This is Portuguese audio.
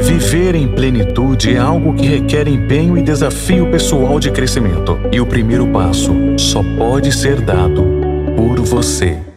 Viver em plenitude é algo que requer empenho e desafio pessoal de crescimento. E o primeiro passo só pode ser dado por você.